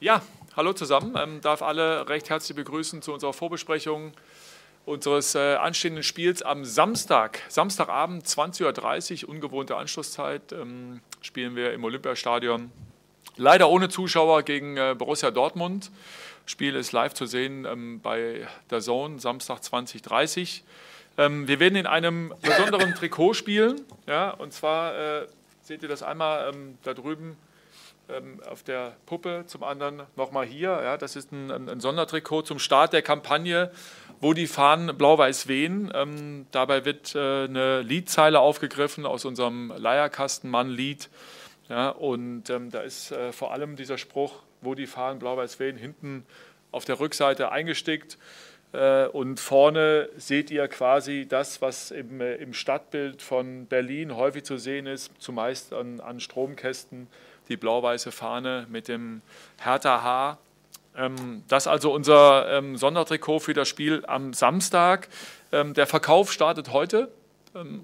Ja, hallo zusammen. Ähm, darf alle recht herzlich begrüßen zu unserer Vorbesprechung unseres äh, anstehenden Spiels am Samstag. Samstagabend, 20.30 Uhr, ungewohnte Anschlusszeit, ähm, spielen wir im Olympiastadion. Leider ohne Zuschauer gegen äh, Borussia Dortmund. Spiel ist live zu sehen ähm, bei der Zone, Samstag 20.30 ähm, wir werden in einem besonderen Trikot spielen. Ja, und zwar äh, seht ihr das einmal ähm, da drüben auf der Puppe, zum anderen nochmal hier. Ja, das ist ein, ein, ein, Sondertrikot zum Start der Kampagne, wo die Fahnen blau-weiß wehen. Ähm, dabei wird äh, eine Liedzeile aufgegriffen aus unserem Leierkastenmann-Lied. Ja, und ähm, da ist äh, vor allem dieser Spruch, wo die Fahnen blau-weiß wehen, hinten auf der Rückseite eingestickt. Äh, und vorne seht ihr quasi das, was im, äh, im Stadtbild von Berlin häufig zu sehen ist, zumeist an, an Stromkästen die blau-weiße Fahne mit dem Hertha H. Ähm, das ist also unser ähm, Sondertrikot für das Spiel am Samstag. Ähm, der Verkauf startet heute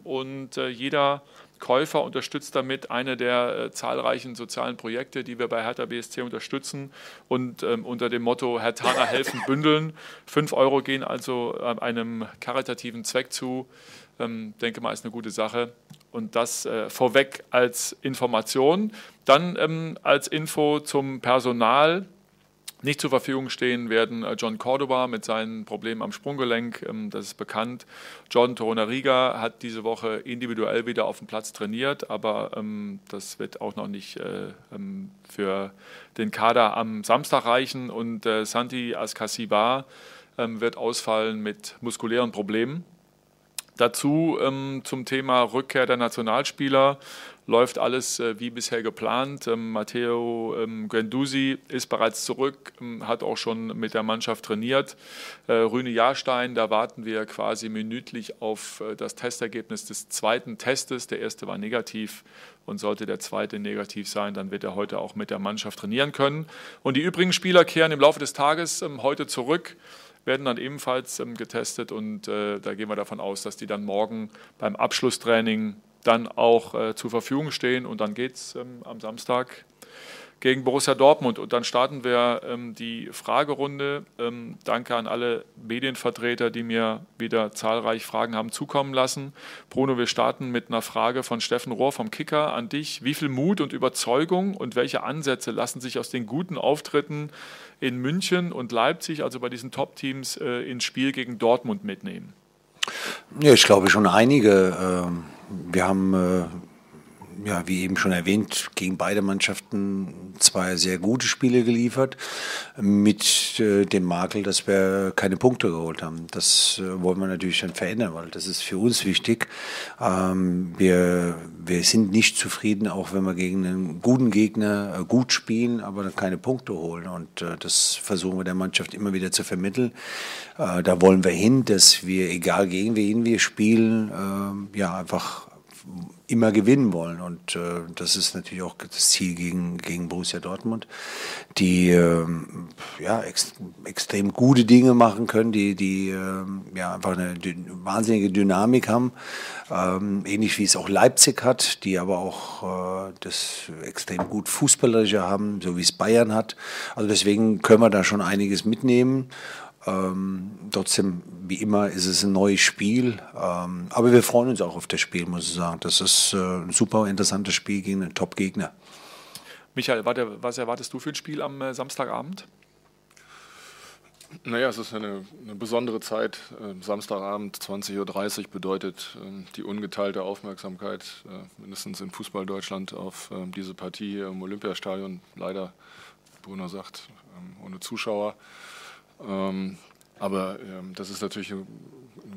und äh, jeder Käufer unterstützt damit eine der äh, zahlreichen sozialen Projekte, die wir bei Hertha BSC unterstützen und unter dem Motto Hertaner helfen bündeln. Fünf Euro gehen also einem karitativen Zweck zu. Ähm, denke mal, ist eine gute Sache. Und das äh, vorweg als Information. Dann ähm, als Info zum Personal. Nicht zur Verfügung stehen werden äh, John Cordoba mit seinen Problemen am Sprunggelenk, ähm, das ist bekannt. John Torunariga hat diese Woche individuell wieder auf dem Platz trainiert, aber ähm, das wird auch noch nicht äh, ähm, für den Kader am Samstag reichen. Und äh, Santi Askasiba wird ausfallen mit muskulären Problemen. Dazu ähm, zum Thema Rückkehr der Nationalspieler läuft alles äh, wie bisher geplant. Ähm, Matteo ähm, Guendouzi ist bereits zurück, ähm, hat auch schon mit der Mannschaft trainiert. Äh, Rüne Jahrstein, da warten wir quasi minütlich auf äh, das Testergebnis des zweiten Testes. Der erste war negativ und sollte der zweite negativ sein, dann wird er heute auch mit der Mannschaft trainieren können. Und die übrigen Spieler kehren im Laufe des Tages ähm, heute zurück werden dann ebenfalls ähm, getestet und äh, da gehen wir davon aus, dass die dann morgen beim Abschlusstraining dann auch äh, zur Verfügung stehen und dann geht es ähm, am Samstag gegen Borussia Dortmund. Und dann starten wir ähm, die Fragerunde. Ähm, danke an alle Medienvertreter, die mir wieder zahlreich Fragen haben zukommen lassen. Bruno, wir starten mit einer Frage von Steffen Rohr vom Kicker an dich. Wie viel Mut und Überzeugung und welche Ansätze lassen sich aus den guten Auftritten in München und Leipzig, also bei diesen Top-Teams, äh, ins Spiel gegen Dortmund mitnehmen? Ja, ich glaube schon einige. Ähm, wir haben äh, ja, wie eben schon erwähnt, gegen beide Mannschaften zwei sehr gute Spiele geliefert, mit äh, dem Makel, dass wir keine Punkte geholt haben. Das äh, wollen wir natürlich dann verändern, weil das ist für uns wichtig. Ähm, wir, wir sind nicht zufrieden, auch wenn wir gegen einen guten Gegner äh, gut spielen, aber keine Punkte holen. Und äh, das versuchen wir der Mannschaft immer wieder zu vermitteln. Äh, da wollen wir hin, dass wir, egal gegen wen wir spielen, äh, ja, einfach immer gewinnen wollen. Und äh, das ist natürlich auch das Ziel gegen, gegen Borussia Dortmund, die äh, ja, ex extrem gute Dinge machen können, die, die äh, ja, einfach eine wahnsinnige Dynamik haben. Ähm, ähnlich wie es auch Leipzig hat, die aber auch äh, das extrem gut Fußballerische haben, so wie es Bayern hat. Also deswegen können wir da schon einiges mitnehmen. Ähm, trotzdem, wie immer, ist es ein neues Spiel. Ähm, aber wir freuen uns auch auf das Spiel, muss ich sagen. Das ist äh, ein super interessantes Spiel gegen einen Top-Gegner. Michael, warte, was erwartest du für ein Spiel am äh, Samstagabend? Naja, es ist eine, eine besondere Zeit. Äh, Samstagabend 20.30 Uhr bedeutet äh, die ungeteilte Aufmerksamkeit, äh, mindestens in Fußball Deutschland, auf ähm, diese Partie hier im Olympiastadion. Leider, Bruno sagt, ähm, ohne Zuschauer. Ähm, aber ähm, das ist natürlich ein,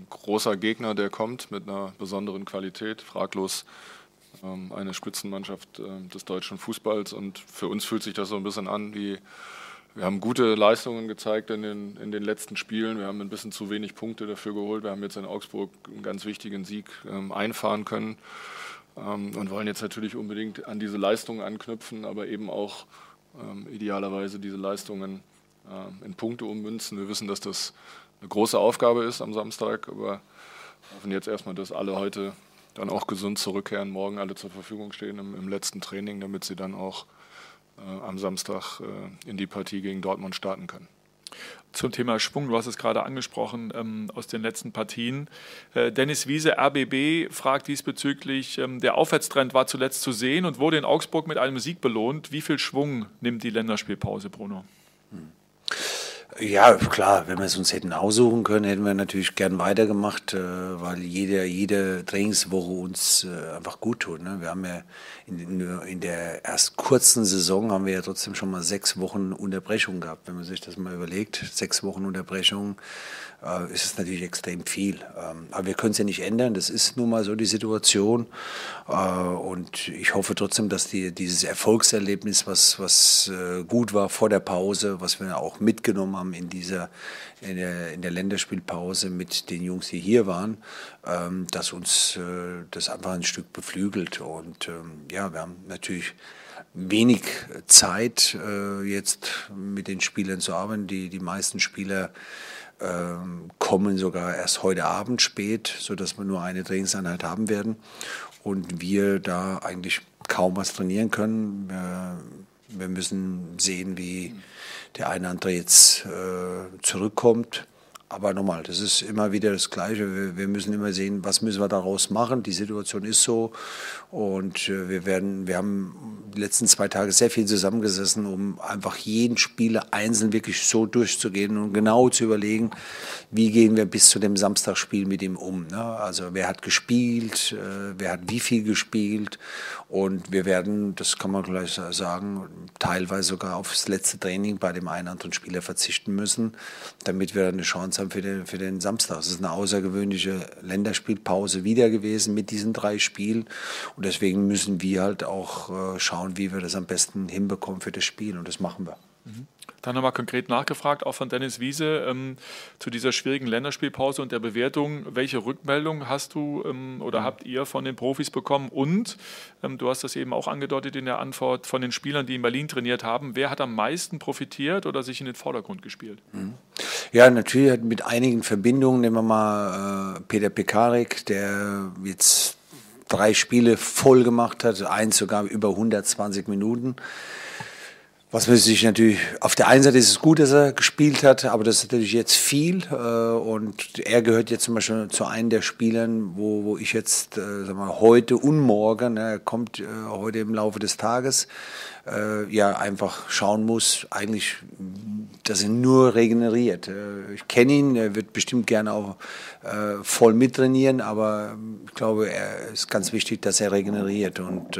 großer Gegner, der kommt mit einer besonderen Qualität, fraglos ähm, eine Spitzenmannschaft des deutschen Fußballs. Und für uns fühlt sich das so ein bisschen an wie, wir haben gute Leistungen gezeigt in den, in den letzten Spielen. Wir haben ein bisschen zu wenig Punkte dafür geholt. Wir haben jetzt in Augsburg einen ganz wichtigen Sieg ähm, einfahren können ähm, und wollen jetzt natürlich unbedingt an diese Leistungen anknüpfen, aber eben auch ähm, idealerweise diese Leistungen in Punkte ummünzen. Wir wissen, dass das eine große Aufgabe ist am Samstag, aber hoffen jetzt erstmal, dass alle heute dann auch gesund zurückkehren, morgen alle zur Verfügung stehen im, im letzten Training, damit sie dann auch am Samstag in die Partie gegen Dortmund starten können. Zum Thema Schwung, du hast es gerade angesprochen ähm, aus den letzten Partien. Äh, Dennis Wiese, RBB, fragt diesbezüglich, ähm, der Aufwärtstrend war zuletzt zu sehen und wurde in Augsburg mit einem Sieg belohnt. Wie viel Schwung nimmt die Länderspielpause, Bruno? Hm. Ja, klar, wenn wir es uns hätten aussuchen können, hätten wir natürlich gern weitergemacht, äh, weil jede, jede Trainingswoche uns äh, einfach gut tut. Ne? Wir haben ja in, in, der erst kurzen Saison haben wir ja trotzdem schon mal sechs Wochen Unterbrechung gehabt. Wenn man sich das mal überlegt, sechs Wochen Unterbrechung, äh, ist es natürlich extrem viel. Ähm, aber wir können es ja nicht ändern. Das ist nun mal so die Situation. Äh, und ich hoffe trotzdem, dass die, dieses Erfolgserlebnis, was, was äh, gut war vor der Pause, was wir auch mitgenommen haben in dieser in der, in der Länderspielpause mit den Jungs, die hier waren, ähm, dass uns äh, das einfach ein Stück beflügelt. Und ähm, ja, wir haben natürlich wenig Zeit, äh, jetzt mit den Spielern zu arbeiten. Die, die meisten Spieler kommen sogar erst heute Abend spät, sodass wir nur eine Trainingseinheit haben werden und wir da eigentlich kaum was trainieren können. Wir, wir müssen sehen, wie der eine andere jetzt äh, zurückkommt. Aber nochmal, das ist immer wieder das Gleiche. Wir, müssen immer sehen, was müssen wir daraus machen. Die Situation ist so. Und äh, wir werden, wir haben die letzten zwei Tage sehr viel zusammengesessen, um einfach jeden Spieler einzeln wirklich so durchzugehen und genau zu überlegen, wie gehen wir bis zu dem Samstagsspiel mit ihm um. Ne? Also wer hat gespielt, äh, wer hat wie viel gespielt. Und wir werden, das kann man gleich sagen, teilweise sogar aufs letzte Training bei dem einen oder anderen Spieler verzichten müssen, damit wir eine Chance haben für den, für den Samstag. Es ist eine außergewöhnliche Länderspielpause wieder gewesen mit diesen drei Spielen. Und deswegen müssen wir halt auch äh, schauen, wie wir das am besten hinbekommen für das Spiel. Und das machen wir. Mhm. Dann nochmal konkret nachgefragt, auch von Dennis Wiese, ähm, zu dieser schwierigen Länderspielpause und der Bewertung. Welche Rückmeldung hast du ähm, oder habt ihr von den Profis bekommen? Und ähm, du hast das eben auch angedeutet in der Antwort von den Spielern, die in Berlin trainiert haben. Wer hat am meisten profitiert oder sich in den Vordergrund gespielt? Mhm. Ja, natürlich mit einigen Verbindungen. Nehmen wir mal äh, Peter Pekarik, der jetzt drei Spiele voll gemacht hat, eins sogar über 120 Minuten. Was man sich natürlich, auf der einen Seite ist es gut, dass er gespielt hat, aber das ist natürlich jetzt viel. Äh, und er gehört jetzt zum Beispiel zu einem der Spielern, wo, wo ich jetzt äh, sag mal, heute und morgen, ne, er kommt äh, heute im Laufe des Tages, ja einfach schauen muss, eigentlich, dass er nur regeneriert. ich kenne ihn, er wird bestimmt gerne auch voll mittrainieren, aber ich glaube, er ist ganz wichtig, dass er regeneriert. Und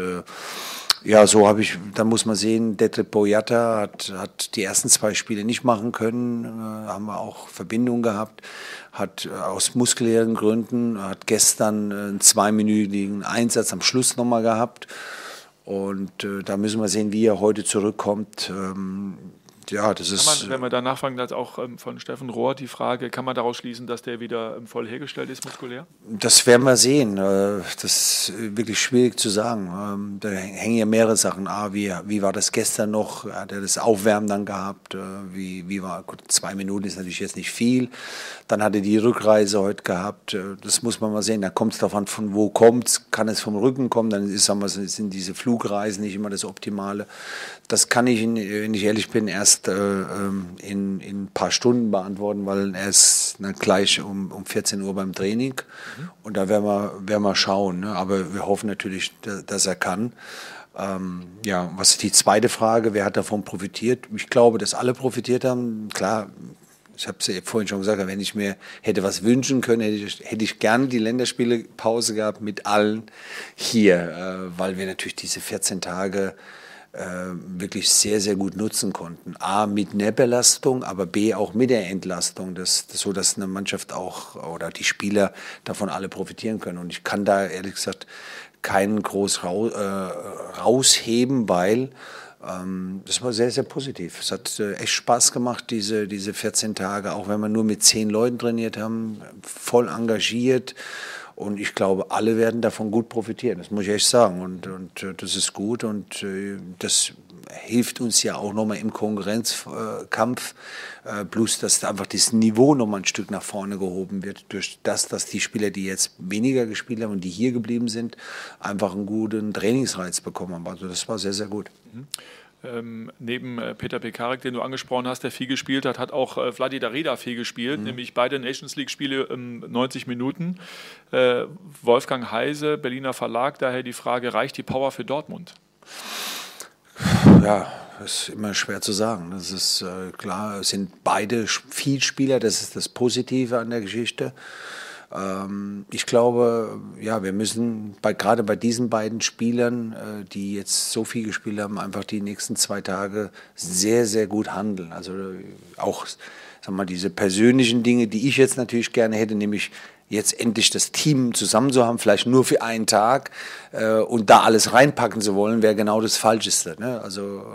ja, so habe ich, dann muss man sehen, Detlef Boyata hat, hat die ersten zwei Spiele nicht machen können, äh, haben wir auch Verbindungen gehabt, hat äh, aus muskulären Gründen, hat gestern einen zweiminütigen Einsatz am Schluss nochmal gehabt. Und äh, da müssen wir sehen, wie er heute zurückkommt. Ähm, ja, das ist. Man, wenn wir da nachfragen, hat auch ähm, von Steffen Rohr die Frage, kann man daraus schließen, dass der wieder ähm, voll hergestellt ist muskulär? Das werden wir sehen. Äh, das ist wirklich schwierig zu sagen. Ähm, da hängen ja mehrere Sachen. A, wie, wie war das gestern noch? Hat er das Aufwärmen dann gehabt? Äh, wie, wie war, gut, zwei Minuten ist natürlich jetzt nicht viel. Dann hat er die Rückreise heute gehabt. Äh, das muss man mal sehen. Da kommt es davon, von wo kommt Kann es vom Rücken kommen? Dann ist, sagen wir, sind diese Flugreisen nicht immer das Optimale. Das kann ich, wenn ich ehrlich bin, erst äh, ähm, in, in ein paar Stunden beantworten, weil er ist na, gleich um, um 14 Uhr beim Training. Mhm. Und da werden wir, werden wir schauen. Ne? Aber wir hoffen natürlich, dass, er kann. Ähm, ja, was ist die zweite Frage? Wer hat davon profitiert? Ich glaube, dass alle profitiert haben. Klar, ich habe es ja vorhin schon gesagt, wenn ich mir hätte was wünschen können, hätte ich, hätte ich gerne die Länderspielepause gehabt mit allen hier, äh, weil wir natürlich diese 14 Tage wirklich sehr, sehr gut nutzen konnten. A, mit einer Belastung, aber B, auch mit der Entlastung, das, das, so dass eine Mannschaft auch oder die Spieler davon alle profitieren können. Und ich kann da ehrlich gesagt keinen groß raus, äh, rausheben, weil ähm, das war sehr, sehr positiv. Es hat äh, echt Spaß gemacht, diese, diese 14 Tage, auch wenn wir nur mit zehn Leuten trainiert haben, voll engagiert. Und ich glaube, alle werden davon gut profitieren, das muss ich echt sagen. Und, und äh, das ist gut und äh, das hilft uns ja auch nochmal im Konkurrenzkampf. Äh, plus, dass einfach das Niveau nochmal ein Stück nach vorne gehoben wird, durch das, dass die Spieler, die jetzt weniger gespielt haben und die hier geblieben sind, einfach einen guten Trainingsreiz bekommen haben. Also das war sehr, sehr gut. Mhm. Ähm, neben äh, Peter Pekarik, den du angesprochen hast, der viel gespielt hat, hat auch äh, Vladi Darida viel gespielt, mhm. nämlich beide Nations League-Spiele ähm, 90 Minuten. Äh, Wolfgang Heise, Berliner Verlag, daher die Frage, reicht die Power für Dortmund? Ja, das ist immer schwer zu sagen. Das ist äh, klar, es sind beide Vielspieler, das ist das Positive an der Geschichte. Ähm, ich glaube, ja, wir müssen bei, gerade bei diesen beiden Spielern, äh, die jetzt so viel gespielt haben, einfach die nächsten zwei Tage sehr, sehr gut handeln. Also äh, auch, sag mal, diese persönlichen Dinge, die ich jetzt natürlich gerne hätte, nämlich jetzt endlich das Team zusammen zu haben, vielleicht nur für einen Tag äh, und da alles reinpacken zu wollen, wäre genau das Falscheste. Ne? Also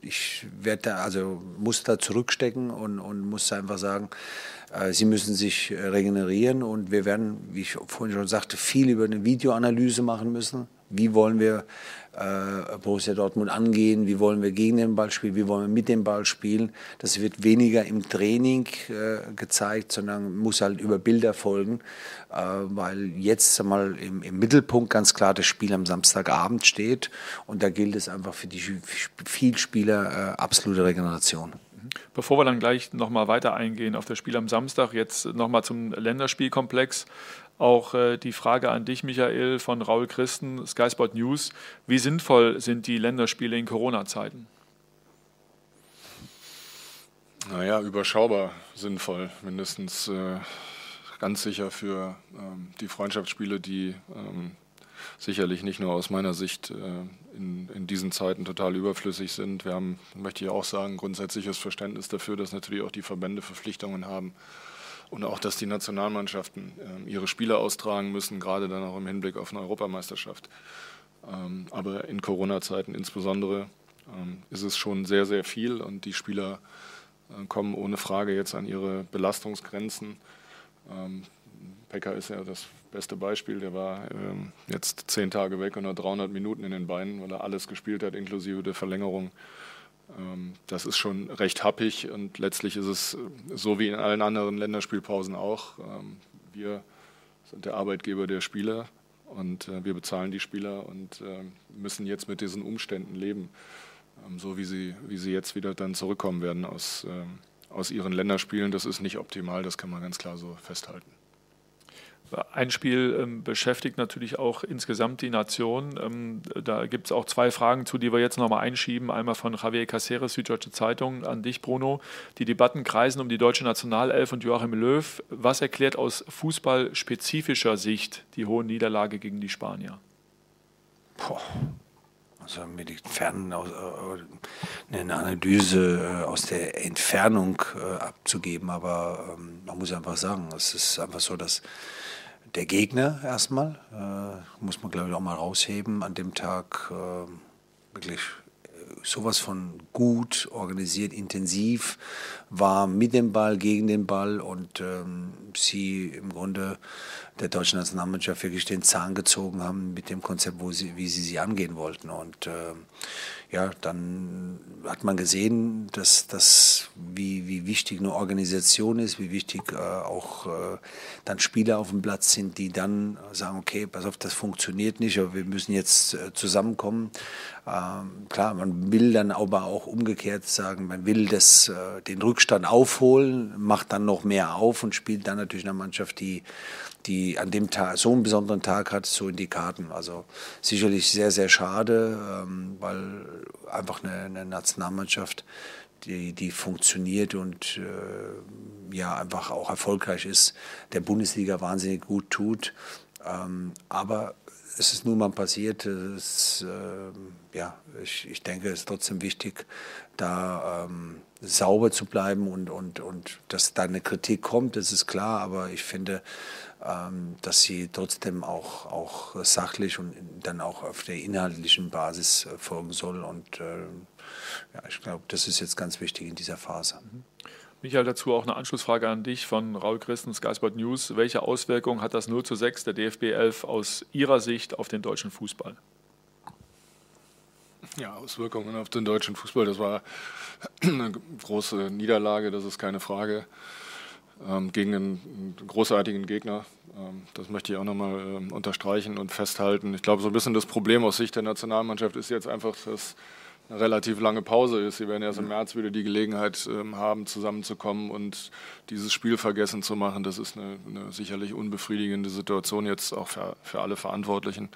ich werde da, also muss da zurückstecken und, und muss einfach sagen, sie müssen sich äh, regenerieren und wir werden, wie ich vorhin schon sagte, viel über eine Videoanalyse machen müssen. Wie wollen wir äh, Borussia Dortmund angehen? Wie wollen wir gegen den Ball spielen? Wie wollen wir mit dem Ball spielen? Das wird weniger im Training äh, gezeigt, sondern muss halt über Bilder folgen, äh, weil jetzt mal im, im, Mittelpunkt ganz klar das Spiel am Samstagabend steht und da gilt es einfach für die Vielspieler äh, absolute Regeneration. Bevor wir dann gleich nochmal weiter eingehen auf das Spiel am Samstag, jetzt nochmal zum Länderspielkomplex. Auch äh, die Frage an dich, Michael, von Raul Christen, Sky Sport News. Wie sinnvoll sind die Länderspiele in Corona-Zeiten? Naja, überschaubar sinnvoll, mindestens äh, ganz sicher für ähm, die Freundschaftsspiele, die ähm, sicherlich nicht nur aus meiner Sicht äh, in, in, diesen Zeiten total überflüssig sind. Wir haben, möchte ich auch sagen, grundsätzliches Verständnis dafür, dass natürlich auch die Verbände Verpflichtungen haben und auch, dass die Nationalmannschaften äh, ihre Spiele austragen müssen, gerade dann auch im Hinblick auf eine Europameisterschaft. Ähm, aber in Corona-Zeiten insbesondere ähm, ist es schon sehr, sehr viel und die Spieler äh, kommen ohne Frage jetzt an ihre Belastungsgrenzen. Ähm, Pekka ist ja das beste Beispiel. Der war ähm, jetzt zehn Tage weg und hat 300 Minuten in den Beinen, weil er alles gespielt hat, inklusive der Verlängerung. Ähm, das ist schon recht happig und letztlich ist es äh, so wie in allen anderen Länderspielpausen auch. Ähm, wir sind der Arbeitgeber der Spieler und äh, wir bezahlen die Spieler und äh, müssen jetzt mit diesen Umständen leben, ähm, so wie sie, wie sie jetzt wieder dann zurückkommen werden aus, äh, aus ihren Länderspielen. Das ist nicht optimal, das kann man ganz klar so festhalten. Ein Spiel ähm, beschäftigt natürlich auch insgesamt die Nation. Ähm, da gibt es auch zwei Fragen zu, die wir jetzt nochmal einschieben. Einmal von Javier Caceres, Süddeutsche Zeitung, an dich, Bruno. Die Debatten kreisen um die deutsche Nationalelf und Joachim Löw. Was erklärt aus fußballspezifischer Sicht die hohe Niederlage gegen die Spanier? Boah. Also mit aus, äh, eine Analyse äh, aus der Entfernung äh, abzugeben, aber ähm, man muss einfach sagen, es ist einfach so, dass der Gegner erstmal, äh, muss man glaube ich auch mal rausheben, an dem Tag äh, wirklich äh, sowas von gut organisiert, intensiv war mit dem Ball, gegen den Ball und ähm, sie im Grunde der deutschen Nationalmannschaft wirklich den Zahn gezogen haben mit dem Konzept, wo sie, wie sie sie angehen wollten. Und äh, ja, dann hat man gesehen, dass das, wie, wie wichtig eine Organisation ist, wie wichtig äh, auch äh, dann Spieler auf dem Platz sind, die dann sagen, okay, pass auf, das funktioniert nicht, aber wir müssen jetzt äh, zusammenkommen. Ähm, klar, man will dann aber auch umgekehrt sagen, man will das, äh, den Rückstand aufholen, macht dann noch mehr auf und spielt dann natürlich eine Mannschaft, die die an dem Tag so einen besonderen Tag hat, so in die Karten. Also sicherlich sehr, sehr schade, ähm, weil einfach eine, eine, Nationalmannschaft, die, die funktioniert und äh, ja einfach auch erfolgreich ist, der Bundesliga wahnsinnig gut tut. Ähm, aber es ist nun mal passiert. Es, äh, ja, ich, ich denke, es ist trotzdem wichtig, da ähm, sauber zu bleiben und, und, und dass da eine Kritik kommt, das ist klar, aber ich finde, ähm, dass sie trotzdem auch, auch sachlich und dann auch auf der inhaltlichen Basis äh, folgen soll. Und äh, ja, ich glaube, das ist jetzt ganz wichtig in dieser Phase. Mhm. Michael, dazu auch eine Anschlussfrage an dich von Raul Christen, Sky Sport News. Welche Auswirkungen hat das 0 zu 6 der DFB 11 aus Ihrer Sicht auf den deutschen Fußball? Ja, Auswirkungen auf den deutschen Fußball, das war eine große Niederlage, das ist keine Frage ähm, gegen einen großartigen Gegner. Ähm, das möchte ich auch nochmal ähm, unterstreichen und festhalten. Ich glaube, so ein bisschen das Problem aus Sicht der Nationalmannschaft ist jetzt einfach, dass eine relativ lange Pause ist. Sie werden erst im März wieder die Gelegenheit ähm, haben, zusammenzukommen und dieses Spiel vergessen zu machen. Das ist eine, eine sicherlich unbefriedigende Situation jetzt auch für, für, alle Verantwortlichen.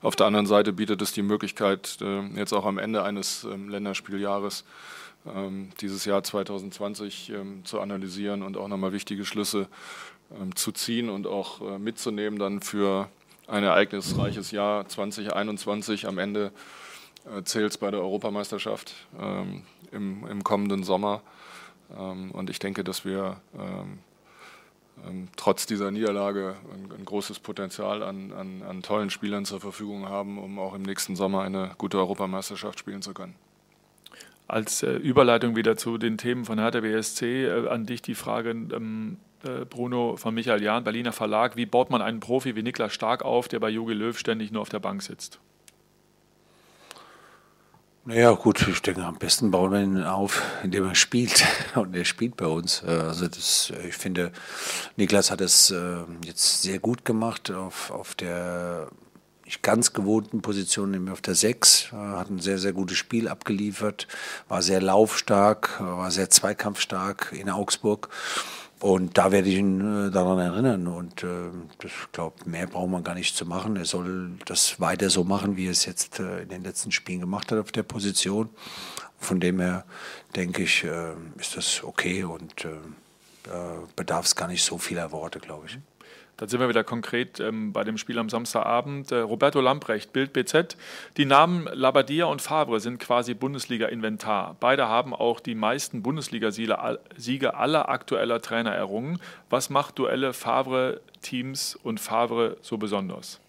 Auf der anderen Seite bietet es die Möglichkeit, äh, jetzt auch am Ende eines ähm, Länderspieljahres ähm, dieses Jahr 2020 ähm, zu analysieren und auch nochmal wichtige Schlüsse ähm, zu ziehen und auch äh, mitzunehmen dann für ein ereignisreiches Jahr 2021 am Ende zählt es bei der Europameisterschaft ähm, im, im, kommenden Sommer. Ähm, und ich denke, dass wir ähm, ähm, trotz dieser Niederlage ein, ein großes Potenzial an, an, an, tollen Spielern zur Verfügung haben, um auch im nächsten Sommer eine gute Europameisterschaft spielen zu können. Als äh, Überleitung wieder zu den Themen von Hertha BSC äh, an dich die Frage, ähm, äh, Bruno von Michael Jahn, Berliner Verlag. Wie baut man einen Profi wie Niklas Stark auf, der bei Jogi Löw ständig nur auf der Bank sitzt? Naja, gut, ich denke, am besten bauen wir ihn auf, indem er spielt. Und er spielt bei uns. Äh, also das, ich finde, Niklas hat es äh, jetzt sehr gut gemacht auf, auf der nicht ganz gewohnten Position, nämlich auf der 6. Äh, hat ein sehr, sehr gutes Spiel abgeliefert, war sehr laufstark, war sehr zweikampfstark in Augsburg. Und da werde ich ihn äh, daran erinnern. Und äh, ich glaube, mehr braucht man gar nicht zu machen. Er soll das weiter so machen, wie er es jetzt äh, in den letzten Spielen gemacht hat auf der Position. Von dem her denke ich, äh, ist das okay und äh, bedarf es gar nicht so vieler Worte, glaube ich. Dann sind wir wieder konkret ähm, bei dem Spiel am Samstagabend. Äh, Roberto Lamprecht, Bild BZ. Die Namen Labadia und Favre sind quasi Bundesliga-Inventar. Beide haben auch die meisten Bundesliga-Siege aller aktueller Trainer errungen. Was macht Duelle Favre-Teams und Favre so besonders?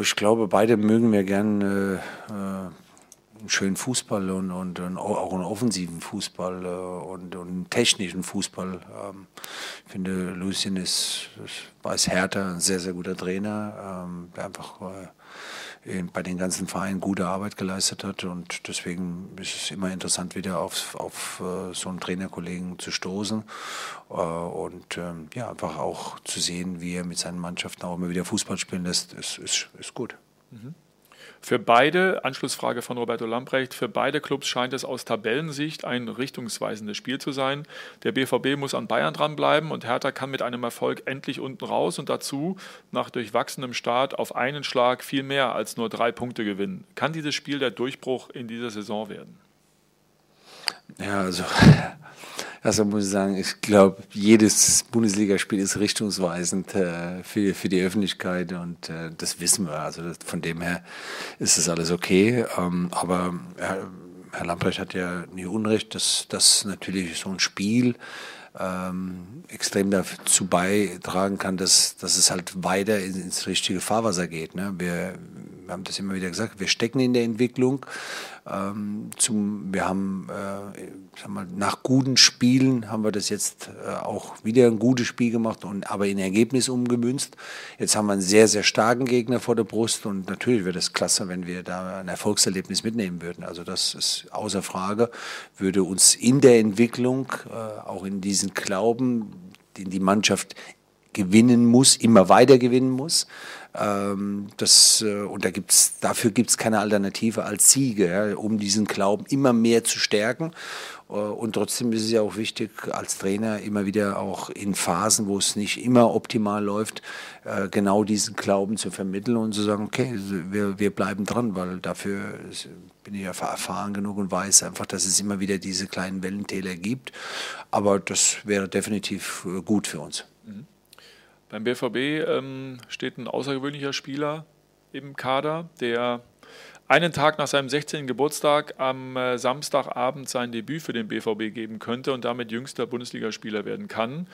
Ich glaube, beide mögen wir gern äh, äh schönen Fußball und, und, und auch einen offensiven Fußball äh, und, und einen technischen Fußball. Ähm, ich finde, Lucien ist, weiß Hertha, ein sehr, sehr guter Trainer, ähm, der einfach äh, bei den ganzen Vereinen gute Arbeit geleistet hat und deswegen ist es immer interessant, wieder auf, auf äh, so einen Trainerkollegen zu stoßen und ähm, ja, einfach auch zu sehen, wie er mit seinen Mannschaften auch immer wieder Fußball spielen lässt, ist, ist, ist gut. Mhm. Für beide, Anschlussfrage von Roberto Lamprecht, für beide Clubs scheint es aus Tabellensicht ein richtungsweisendes Spiel zu sein. Der BVB muss an Bayern dranbleiben und Hertha kann mit einem Erfolg endlich unten raus und dazu nach durchwachsenem Start auf einen Schlag viel mehr als nur drei Punkte gewinnen. Kann dieses Spiel der Durchbruch in dieser Saison werden? Ja, also also muss ich sagen, ich glaube, jedes Bundesligaspiel ist richtungsweisend äh, für, für die Öffentlichkeit und äh, das wissen wir. Also das, von dem her ist das alles okay. Ähm, aber Herr, Herr Lamprecht hat ja nie Unrecht, dass, dass natürlich so ein Spiel ähm, extrem dazu beitragen kann, dass, dass es halt weiter ins richtige Fahrwasser geht. Ne? Wir, wir haben das immer wieder gesagt, wir stecken in der Entwicklung. Ähm, zum, wir haben, äh, mal, nach guten Spielen haben wir das jetzt äh, auch wieder ein gutes Spiel gemacht, und, aber in Ergebnis umgemünzt. Jetzt haben wir einen sehr, sehr starken Gegner vor der Brust und natürlich wäre das klasse, wenn wir da ein Erfolgserlebnis mitnehmen würden. Also das ist außer Frage, würde uns in der Entwicklung, äh, auch in diesen Glauben, den die Mannschaft gewinnen muss, immer weiter gewinnen muss, ähm, das, äh, und da gibt's, dafür gibt es keine Alternative als Siege, ja, um diesen Glauben immer mehr zu stärken. Äh, und trotzdem ist es ja auch wichtig, als Trainer immer wieder auch in Phasen, wo es nicht immer optimal läuft, äh, genau diesen Glauben zu vermitteln und zu sagen, okay, wir, wir bleiben dran, weil dafür bin ich ja erfahren genug und weiß einfach, dass es immer wieder diese kleinen Wellentäler gibt. Aber das wäre definitiv gut für uns. Beim BVB ähm, steht ein außergewöhnlicher Spieler im Kader, der einen Tag nach seinem 16. Geburtstag am äh, Samstagabend sein Debüt für den BVB geben könnte und damit jüngster Bundesligaspieler werden kann.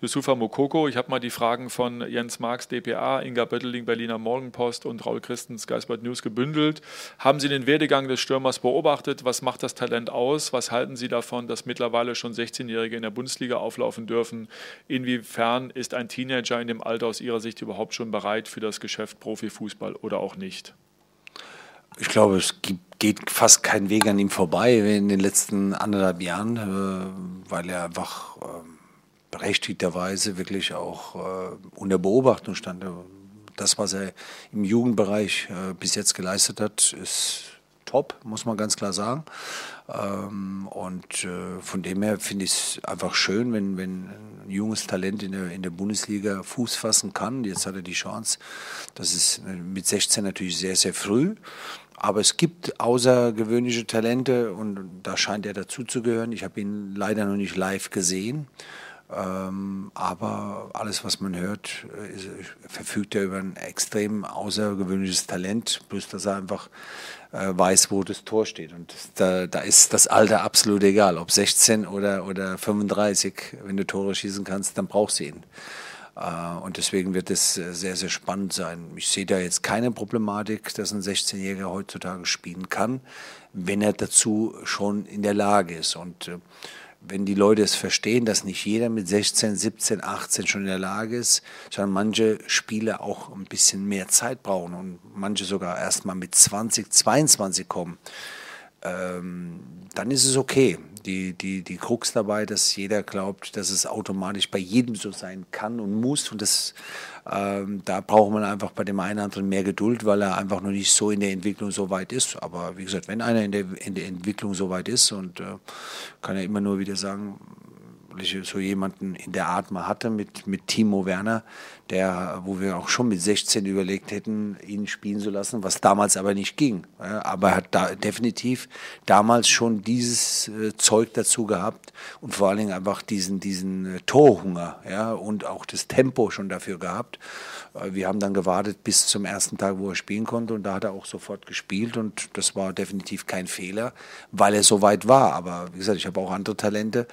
Yusufa Mokoko, ich habe mal die Fragen von Jens Marx, DPA, Inga Bötteling, Berliner Morgenpost und Raul Christens, Geisbert News gebündelt. Haben Sie den Werdegang des Stürmers beobachtet? Was macht das Talent aus? Was halten Sie davon, dass mittlerweile schon 16-Jährige in der Bundesliga auflaufen dürfen? Inwiefern ist ein Teenager in dem Alter aus Ihrer Sicht überhaupt schon bereit für das Geschäft Profifußball oder auch nicht? Ich glaube, es gibt, geht fast kein Weg an ihm vorbei in den letzten anderthalb Jahren, äh, weil er einfach äh, berechtigterweise wirklich auch äh, unter Beobachtung stand. Das, was er im Jugendbereich äh, bis jetzt geleistet hat, ist top, muss man ganz klar sagen. Ähm, und äh, von dem her finde ich es einfach schön, wenn, wenn ein junges Talent in der, in der Bundesliga Fuß fassen kann. Jetzt hat er die Chance. Das ist äh, mit 16 natürlich sehr, sehr früh. Aber es gibt außergewöhnliche Talente und da scheint er dazu zu gehören. Ich habe ihn leider noch nicht live gesehen. Ähm, aber alles, was man hört, äh, ist, verfügt er über ein extrem außergewöhnliches Talent, bloß dass er einfach äh, weiß, wo das Tor steht. Und da, da ist das Alter absolut egal, ob 16 oder, oder 35. Wenn du Tore schießen kannst, dann brauchst du ihn. Äh, und deswegen wird es äh, sehr, sehr spannend sein. Ich sehe da jetzt keine Problematik, dass ein 16-Jähriger heutzutage spielen kann, wenn er dazu schon in der Lage ist. Und äh, wenn die Leute es verstehen, dass nicht jeder mit 16, 17, 18 schon in der Lage ist, sondern manche Spieler auch ein bisschen mehr Zeit brauchen und manche sogar erst mal mit 20, 22 kommen, ähm, dann ist es okay. Die, die, die Krux dabei, dass jeder glaubt, dass es automatisch bei jedem so sein kann und muss. Und das, ähm, da braucht man einfach bei dem einen oder anderen mehr Geduld, weil er einfach noch nicht so in der Entwicklung so weit ist. Aber wie gesagt, wenn einer in der, in der Entwicklung so weit ist und äh, kann er immer nur wieder sagen, so jemanden in der Art mal hatte mit, mit Timo Werner, der, wo wir auch schon mit 16 überlegt hätten, ihn spielen zu lassen, was damals aber nicht ging. Aber er hat da definitiv damals schon dieses äh, Zeug dazu gehabt und vor allen Dingen einfach diesen, diesen äh, Torhunger ja, und auch das Tempo schon dafür gehabt. Äh, wir haben dann gewartet bis zum ersten Tag, wo er spielen konnte und da hat er auch sofort gespielt und das war definitiv kein Fehler, weil er so weit war. Aber wie gesagt, ich habe auch andere Talente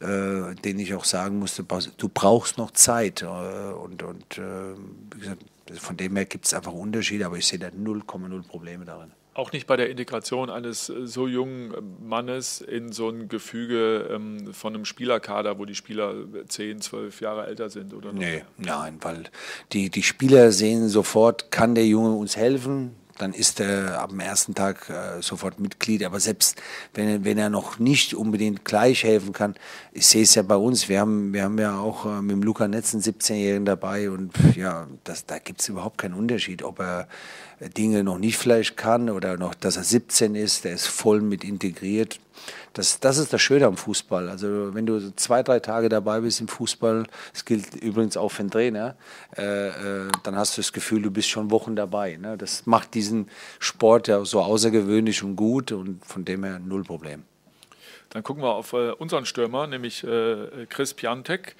äh, den ich auch sagen musste, du brauchst noch Zeit. Äh, und, und äh, wie gesagt, von dem her gibt es einfach Unterschiede, aber ich sehe da 0,0 Probleme darin. Auch nicht bei der Integration eines äh, so jungen Mannes in so ein Gefüge ähm, von einem Spielerkader, wo die Spieler 10, 12 Jahre älter sind, oder? Nee, nein, weil die, die Spieler sehen sofort, kann der Junge uns helfen? Dann ist er am ersten Tag äh, sofort Mitglied. Aber selbst wenn, wenn er noch nicht unbedingt gleich helfen kann, ich sehe es ja bei uns, wir haben, wir haben ja auch äh, mit dem Luca Netz einen 17-Jährigen dabei und ja, das, da gibt es überhaupt keinen Unterschied, ob er Dinge noch nicht vielleicht kann oder noch, dass er 17 ist, der ist voll mit integriert. Das, das ist das Schöne am Fußball. Also wenn du zwei, drei Tage dabei bist im Fußball, das gilt übrigens auch für den Trainer, äh, äh, dann hast du das Gefühl, du bist schon Wochen dabei. Ne? Das macht diesen Sport ja so außergewöhnlich und gut und von dem her null Problem. Dann gucken wir auf äh, unseren Stürmer, nämlich äh, Chris Piantek.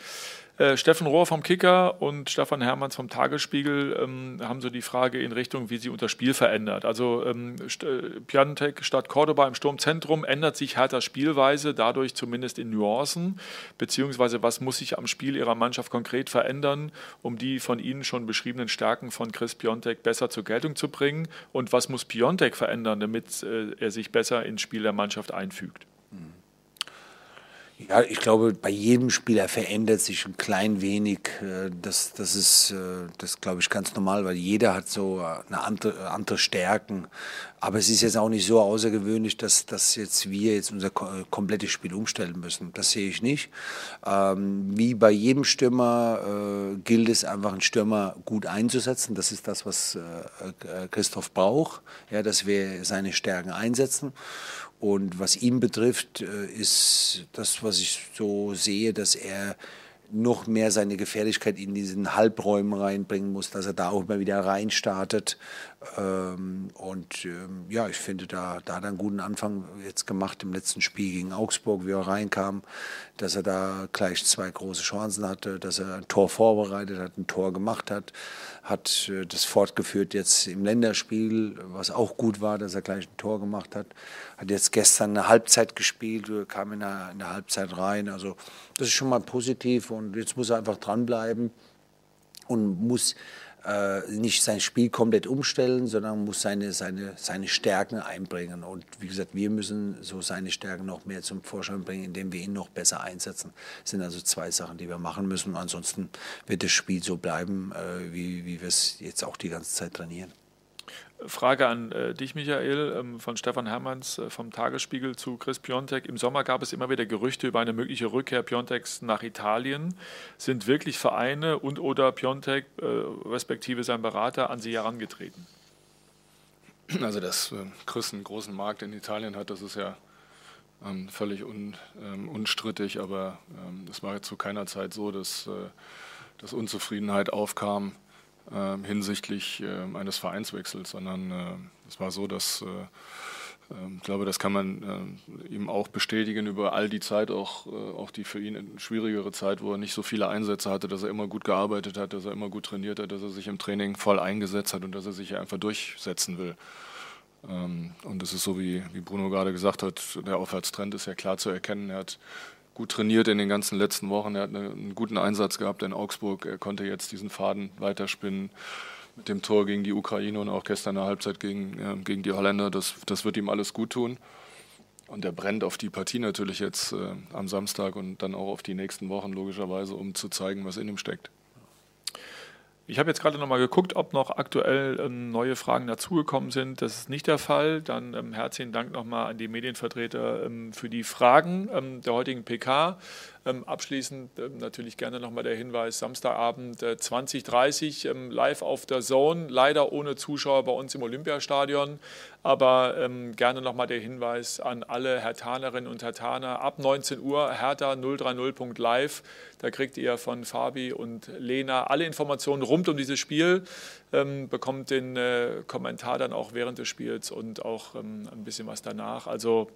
Äh, Steffen Rohr vom Kicker und Stefan Hermanns vom Tagesspiegel ähm, haben so die Frage in Richtung, wie sie unser Spiel verändert. Also ähm, äh, Piantek statt Cordoba im Sturmzentrum ändert sich Herthas Spielweise, dadurch zumindest in Nuancen, beziehungsweise was muss sich am Spiel ihrer Mannschaft konkret verändern, um die von Ihnen schon beschriebenen Stärken von Chris Piontek besser zur Geltung zu bringen und was muss Piontek verändern, damit äh, er sich besser ins Spiel der Mannschaft einfügt? Mhm. Ja, ich glaube, bei jedem Spieler verändert sich ein klein wenig. Äh, das, das ist, äh, das glaube ich, ganz normal, weil jeder hat so eine andere, andere Stärken. Aber es ist jetzt auch nicht so außergewöhnlich, dass, dass jetzt wir jetzt unser komplettes Spiel umstellen müssen. Das sehe ich nicht. Ähm, wie bei jedem Stürmer äh, gilt es einfach, einen Stürmer gut einzusetzen. Das ist das, was äh, Christoph braucht, ja, dass wir seine Stärken einsetzen. Und was ihn betrifft, äh, ist das, was ich so sehe, dass er noch mehr seine Gefährlichkeit in diesen Halbräumen reinbringen muss, dass er da auch mal wieder reinstartet. Ähm, und ähm, ja, ich finde, da, da hat er einen guten Anfang jetzt gemacht im letzten Spiel gegen Augsburg, wie er reinkam, dass er da gleich zwei große Chancen hatte, dass er ein Tor vorbereitet hat, ein Tor gemacht hat, hat äh, das fortgeführt jetzt im Länderspiel, was auch gut war, dass er gleich ein Tor gemacht hat, hat jetzt gestern eine Halbzeit gespielt, kam in der, in der Halbzeit rein, also das ist schon mal positiv und jetzt muss er einfach dranbleiben und muss äh, nicht sein Spiel komplett umstellen, sondern muss seine, seine, seine Stärken einbringen. Und wie gesagt, wir müssen so seine Stärken noch mehr zum Vorschein bringen, indem wir ihn noch besser einsetzen. Das sind also zwei Sachen, die wir machen müssen. Ansonsten wird das Spiel so bleiben, äh, wie, wie wir es jetzt auch die ganze Zeit trainieren. Frage an äh, dich, Michael, ähm, von Stefan Hermanns äh, vom Tagesspiegel zu Chris Piontek. Im Sommer gab es immer wieder Gerüchte über eine mögliche Rückkehr Pionteks nach Italien. Sind wirklich Vereine und oder Piontek, äh, respektive sein Berater, an Sie herangetreten? Also, dass äh, Chris einen großen Markt in Italien hat, das ist ja ähm, völlig un, ähm, unstrittig, aber ähm, es war zu keiner Zeit so, dass, äh, dass Unzufriedenheit aufkam äh, hinsichtlich äh, eines Vereinswechsels, sondern äh, es war so, dass äh, ähm, ich glaube, das kann man äh, ihm auch bestätigen über all die Zeit, auch, auch die für ihn schwierigere Zeit, wo er nicht so viele Einsätze hatte, dass er immer gut gearbeitet hat, dass er immer gut trainiert hat, dass er sich im Training voll eingesetzt hat und dass er sich einfach durchsetzen will. Ähm, und es ist so, wie, wie Bruno gerade gesagt hat, der Aufwärtstrend ist ja klar zu erkennen. Er hat gut trainiert in den ganzen letzten Wochen. Er hat einen guten Einsatz gehabt in Augsburg. Er konnte jetzt diesen Faden weiterspinnen mit dem Tor gegen die Ukraine und auch gestern in der Halbzeit gegen, äh, gegen die Holländer. Das, das wird ihm alles gut tun. Und er brennt auf die Partie natürlich jetzt äh, am Samstag und dann auch auf die nächsten Wochen logischerweise, um zu zeigen, was in ihm steckt. Ich habe jetzt gerade noch mal geguckt, ob noch aktuell ähm, neue Fragen dazugekommen sind. Das ist nicht der Fall. Dann ähm, herzlichen Dank nochmal an die Medienvertreter ähm, für die Fragen der heutigen PK. Ähm, abschließend ähm, natürlich gerne nochmal der Hinweis, Samstagabend äh, 2030 ähm, live auf der Zone, leider ohne Zuschauer bei uns im Olympiastadion, aber ähm, gerne nochmal der Hinweis an alle Hertanerinnen und Hertaner, ab 19 Uhr Hertha 030.live, da kriegt ihr von Fabi und Lena alle Informationen rund um dieses Spiel, ähm, bekommt den äh, Kommentar dann auch während des Spiels und auch ähm, ein bisschen was danach, also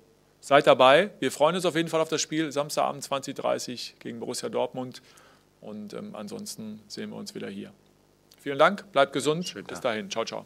Seid dabei. Wir freuen uns auf jeden Fall auf das Spiel Samstagabend 2030 gegen Borussia Dortmund. Und ähm, ansonsten sehen wir uns wieder hier. Vielen Dank, bleibt gesund. Bis dahin. Ciao, ciao.